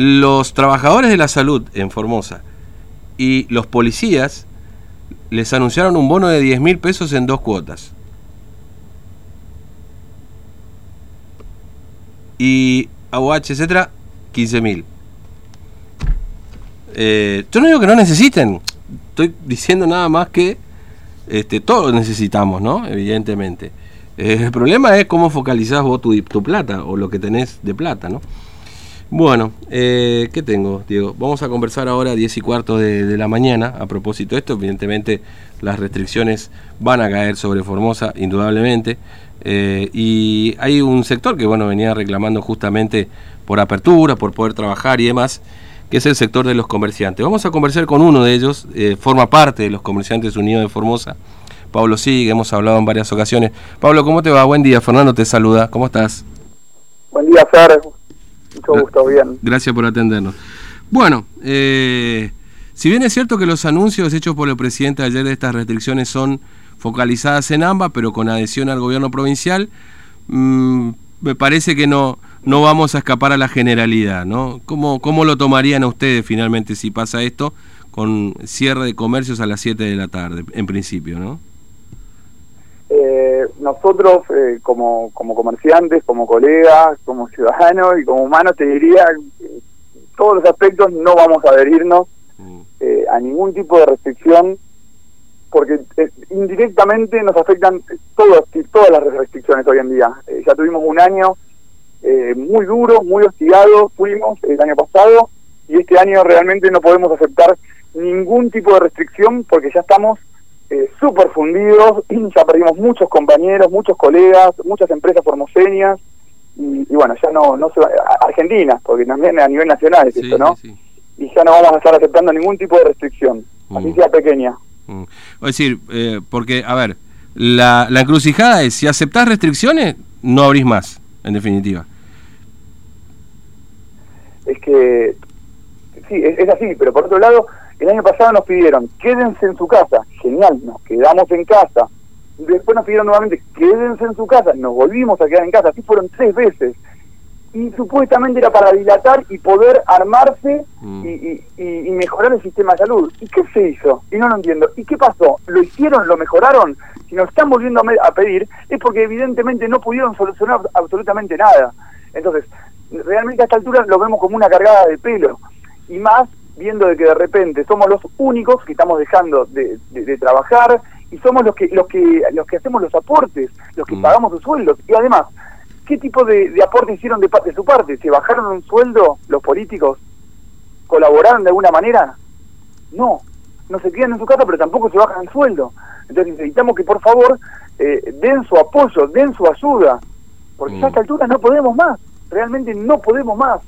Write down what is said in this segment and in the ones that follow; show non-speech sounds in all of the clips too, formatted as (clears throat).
Los trabajadores de la salud en Formosa y los policías les anunciaron un bono de 10 mil pesos en dos cuotas. Y AUH, etcétera, 15 mil. Eh, yo no digo que no necesiten, estoy diciendo nada más que este, todos necesitamos, ¿no? Evidentemente. Eh, el problema es cómo focalizás vos tu, tu plata o lo que tenés de plata, ¿no? Bueno, eh, ¿qué tengo, Diego? Vamos a conversar ahora a 10 y cuarto de, la mañana a propósito de esto. Evidentemente, las restricciones van a caer sobre Formosa, indudablemente. Eh, y hay un sector que, bueno, venía reclamando justamente por apertura, por poder trabajar y demás, que es el sector de los comerciantes. Vamos a conversar con uno de ellos, eh, forma parte de los Comerciantes Unidos de Formosa. Pablo Sigue, hemos hablado en varias ocasiones. Pablo, ¿cómo te va? Buen día. Fernando te saluda. ¿Cómo estás? Buen día, Fer. Mucho gusto, bien. Gracias por atendernos. Bueno, eh, si bien es cierto que los anuncios hechos por el presidente ayer de estas restricciones son focalizadas en ambas, pero con adhesión al gobierno provincial, mm, me parece que no, no vamos a escapar a la generalidad, ¿no? ¿Cómo, ¿Cómo lo tomarían a ustedes finalmente si pasa esto con cierre de comercios a las 7 de la tarde, en principio, ¿no? Eh, nosotros eh, como, como comerciantes, como colegas, como ciudadanos y como humanos, te diría, que todos los aspectos no vamos a adherirnos mm. eh, a ningún tipo de restricción porque indirectamente nos afectan todas, todas las restricciones hoy en día. ya tuvimos un año muy duro, muy hostigado, fuimos el año pasado y este año realmente no podemos aceptar ningún tipo de restricción porque ya estamos eh, súper fundidos, (clears throat) ya perdimos muchos compañeros, muchos colegas, muchas empresas formoseñas, y, bueno, ya no, no se va, Argentina, porque también a nivel nacional es esto, ¿no? Y ya no vamos a estar aceptando ningún tipo de restricción, así mm. sea pequeña. Mm. Es decir, eh, porque, a ver, la, la encrucijada es, si aceptás restricciones, no abrís más, en definitiva. Es que, sí, es así, pero por otro lado, el año pasado nos pidieron, quédense en su casa. Genial, nos quedamos en casa. Después nos pidieron nuevamente, quédense en su casa. Nos volvimos a quedar en casa. Así fueron tres veces. Y supuestamente era para dilatar y poder armarse mm. y, mejorar el sistema de salud. ¿Y qué se hizo? Y no lo entiendo. ¿Y qué pasó? ¿Lo hicieron? ¿Lo mejoraron? Si nos están volviendo a pedir es porque evidentemente no pudieron solucionar absolutamente nada. Entonces, realmente a esta altura lo vemos como una cargada de pelo. Y más viendo de que de repente somos los únicos que estamos dejando de, trabajar y somos los que los que los que hacemos los aportes, los que mm. pagamos los sueldos y además ¿qué tipo de, aporte hicieron de, de su parte? ¿Se bajaron un sueldo los políticos? ¿Colaboraron de alguna manera? No, no se quedan en su casa pero tampoco se bajan el sueldo. Entonces necesitamos que por favor eh, den su apoyo, den su ayuda, porque ya a mm. esta altura no podemos más, realmente no podemos más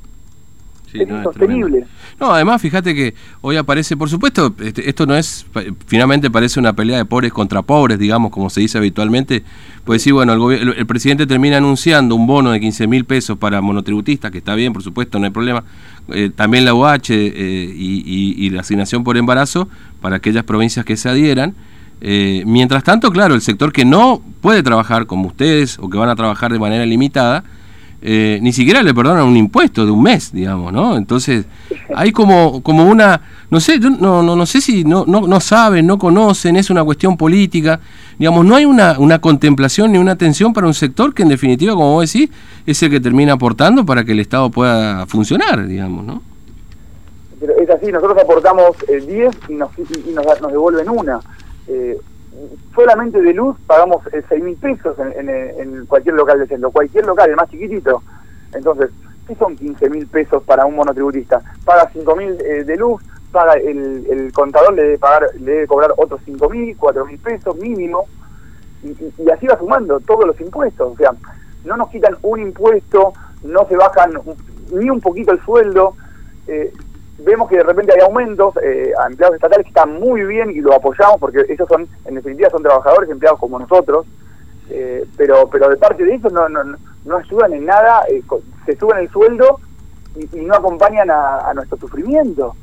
es no, insostenible. no, además, fíjate que hoy aparece, por supuesto, este, esto no es, finalmente parece una pelea de pobres contra pobres, digamos, como se dice habitualmente. Pues sí, bueno, el, el, presidente termina anunciando un bono de 15 mil pesos para monotributistas, que está bien, por supuesto, no hay problema. Eh, también la UH eh, y, la asignación por embarazo para aquellas provincias que se adhieran. Eh, mientras tanto, claro, el sector que no puede trabajar como ustedes o que van a trabajar de manera limitada, eh, ni siquiera le perdonan un impuesto de un mes, digamos, ¿no? Entonces, hay como, como una, no sé, no, no, no sé si no, no, no saben, no conocen, es una cuestión política, digamos, no hay una, una contemplación ni una atención para un sector que en definitiva, como vos decís, es el que termina aportando para que el Estado pueda funcionar, digamos, ¿no? Pero es así, nosotros aportamos 10 eh, y, nos, y nos, nos devuelven una. Eh, solamente de luz pagamos eh, seis mil pesos en, cualquier local de centro, cualquier local, el más chiquitito. Entonces, ¿qué son 15 mil pesos para un monotributista? Paga 5 mil eh, de luz, paga el, el, contador le debe pagar, le debe cobrar otros 5 mil, 4 mil pesos mínimo, y, así va sumando todos los impuestos. O sea, no nos quitan un impuesto, no se bajan ni un poquito el sueldo. Eh, vemos que de repente hay aumentos eh, a empleados estatales que están muy bien y lo apoyamos porque ellos son, en definitiva, son trabajadores empleados como nosotros, eh, pero pero de parte de ellos no, no, no ayudan en nada, eh, se suben el sueldo y, no acompañan a, nuestro sufrimiento.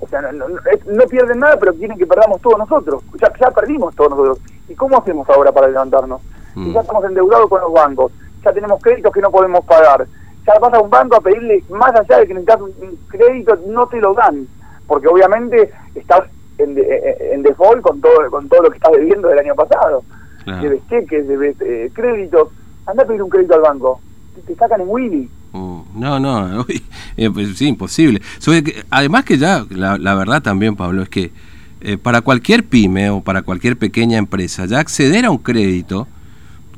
O sea, no, no, pierden nada, pero quieren que perdamos todos nosotros. Ya, ya perdimos todos nosotros. ¿Y cómo hacemos ahora para levantarnos? Mm. ya estamos endeudados con los bancos, ya tenemos créditos que no podemos pagar, ya vas a un banco a pedirle, más allá de que necesitas un crédito, no te lo dan, porque obviamente estás en, en default con todo con todo lo que estás debiendo del año pasado. Debes cheques, debes eh, créditos, anda a pedir un crédito al banco, te, sacan en Willy. Uh, no, no, (laughs) eh, pues, sí, imposible. además que ya, la, verdad también, Pablo, es que eh, para cualquier pyme o para cualquier pequeña empresa, ya acceder a un crédito,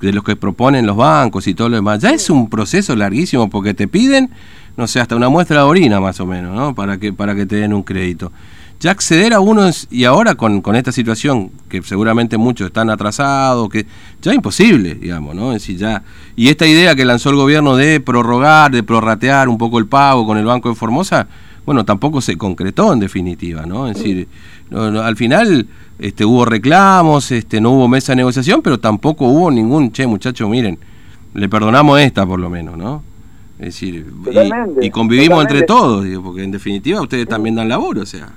de los que proponen los bancos y todo lo demás, ya es un proceso larguísimo porque te piden, no sé, hasta una muestra de orina más o menos, ¿no? Para que, para que te den un crédito. Ya acceder a uno y ahora con, con esta situación, que seguramente muchos están atrasados, que ya es imposible, digamos, ¿no? Es decir, ya, y esta idea que lanzó el gobierno de prorrogar, de prorratear un poco el pago con el Banco de Formosa, bueno, tampoco se concretó en definitiva, ¿no? Es decir, al final este, hubo reclamos, este, no hubo mesa de negociación, pero tampoco hubo ningún, che, muchachos, miren, le perdonamos esta por lo menos, ¿no? Es decir, y, convivimos entre todos, digo, porque en definitiva ustedes también dan labor, o sea.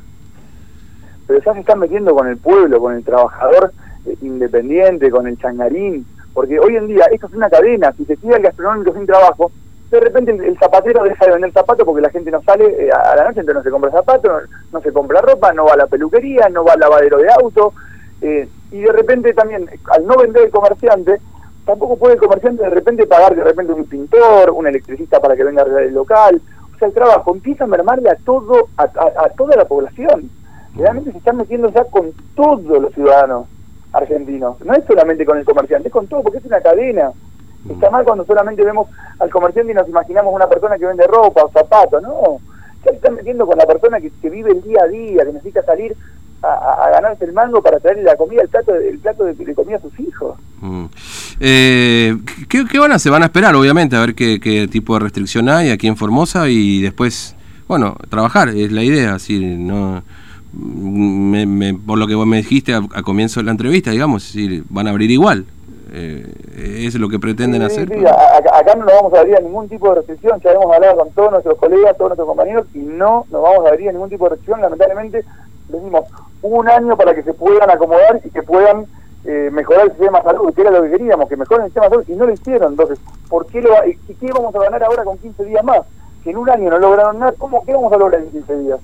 Pero ya se están metiendo con el pueblo, con el trabajador eh, independiente, con el changarín, porque hoy en día esto es una cadena, si se queda el gastronómico sin trabajo, de repente el, zapatero deja de vender zapatos porque la gente no sale eh, a la noche, entonces no se compra zapatos, no, se compra ropa, no va a la peluquería, no va al lavadero de auto, eh, y de repente también, al no vender el comerciante, tampoco puede el comerciante de repente pagar de repente un pintor, un electricista para que venga a arreglar el local, o sea, el trabajo empieza a mermarle a todo, a, a toda la población, realmente se están metiendo ya con todos los ciudadanos argentinos, no es solamente con el comerciante, es con todo, porque es una cadena. Está mal cuando solamente vemos al comerciante y nos imaginamos una persona que vende ropa o zapatos, no. Ya se están metiendo con la persona que, vive el día a día, que necesita salir a, ganarse el mango para traerle la comida, el plato, el plato de, comida a sus hijos. Mm. Eh, ¿qué, van a hacer? Van a esperar, obviamente, a ver qué, qué, tipo de restricción hay aquí en Formosa y después, bueno, trabajar, es la idea, así, no... Me, por lo que vos me dijiste al comienzo de la entrevista, digamos, decir, van a abrir igual. Eh, es lo que pretenden hacer. acá, no nos vamos a abrir a ningún tipo de restricción, ya hemos hablado con todos nuestros colegas, todos nuestros compañeros, y no nos vamos a abrir a ningún tipo de restricción, lamentablemente decimos un año para que se puedan acomodar y que puedan eh, mejorar el sistema de salud, que era lo que queríamos, que mejoren el sistema de salud, y no lo hicieron, entonces, ¿por qué, lo, y qué vamos a ganar ahora con 15 días más? Si en un año no lograron nada, ¿cómo qué vamos a lograr en 15 días?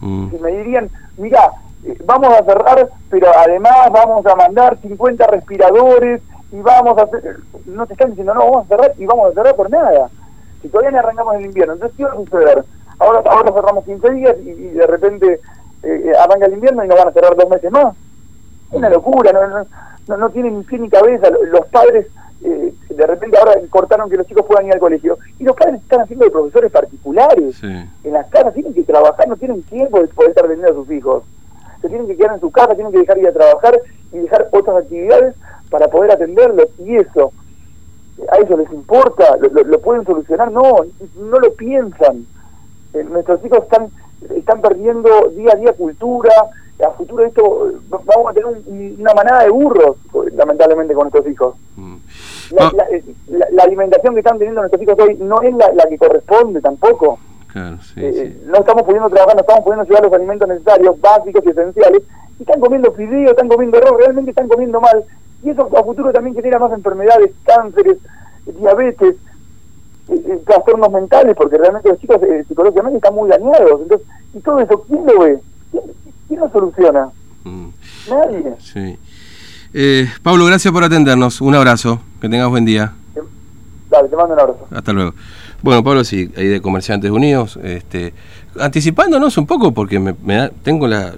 Mm. Si me dirían, mira, eh, vamos a cerrar, pero además vamos a mandar 50 respiradores, y vamos a hacer, no te están diciendo, no, vamos a cerrar y vamos a cerrar por nada. Si todavía no arrancamos el invierno, entonces ¿qué va a suceder? Ahora, ahora cerramos 15 días y, de repente eh, arranca el invierno y nos van a cerrar dos meses más. Es una locura, no, no, no, tienen ni pie ni cabeza. Los padres, eh, de repente ahora cortaron que los chicos puedan ir al colegio. Y los padres están haciendo de profesores particulares. En las casas tienen que trabajar, no tienen tiempo de poder estar atendiendo a sus hijos. Se tienen que quedar en su casa, tienen que dejar ir a trabajar y dejar otras actividades para poder atenderlos y eso a ellos les importa, lo, pueden solucionar, no, no lo piensan. Eh, nuestros hijos están están perdiendo día a día cultura, a futuro esto vamos a tener una manada de burros, lamentablemente, con nuestros hijos. Mm. Eh, la, alimentación que están teniendo nuestros hijos hoy no es la, que corresponde tampoco. Eh, no estamos pudiendo trabajar, no estamos pudiendo llevar los alimentos necesarios, básicos y esenciales, y están comiendo fideos, están comiendo arroz, realmente están comiendo mal, y eso a futuro también genera más enfermedades, cánceres, diabetes, eh, eh, trastornos mentales, porque realmente los chicos eh, psicológicamente están muy dañados. Entonces, y todo eso, ¿quién lo ve? ¿Quién, lo soluciona? Mm. Nadie. Sí. Pablo, gracias por atendernos. Un abrazo. Que tengas buen día. Dale, te mando un abrazo. Hasta luego. Bueno, Pablo, sí, ahí de Comerciantes Unidos, este, anticipándonos un poco, porque me, me da, tengo la,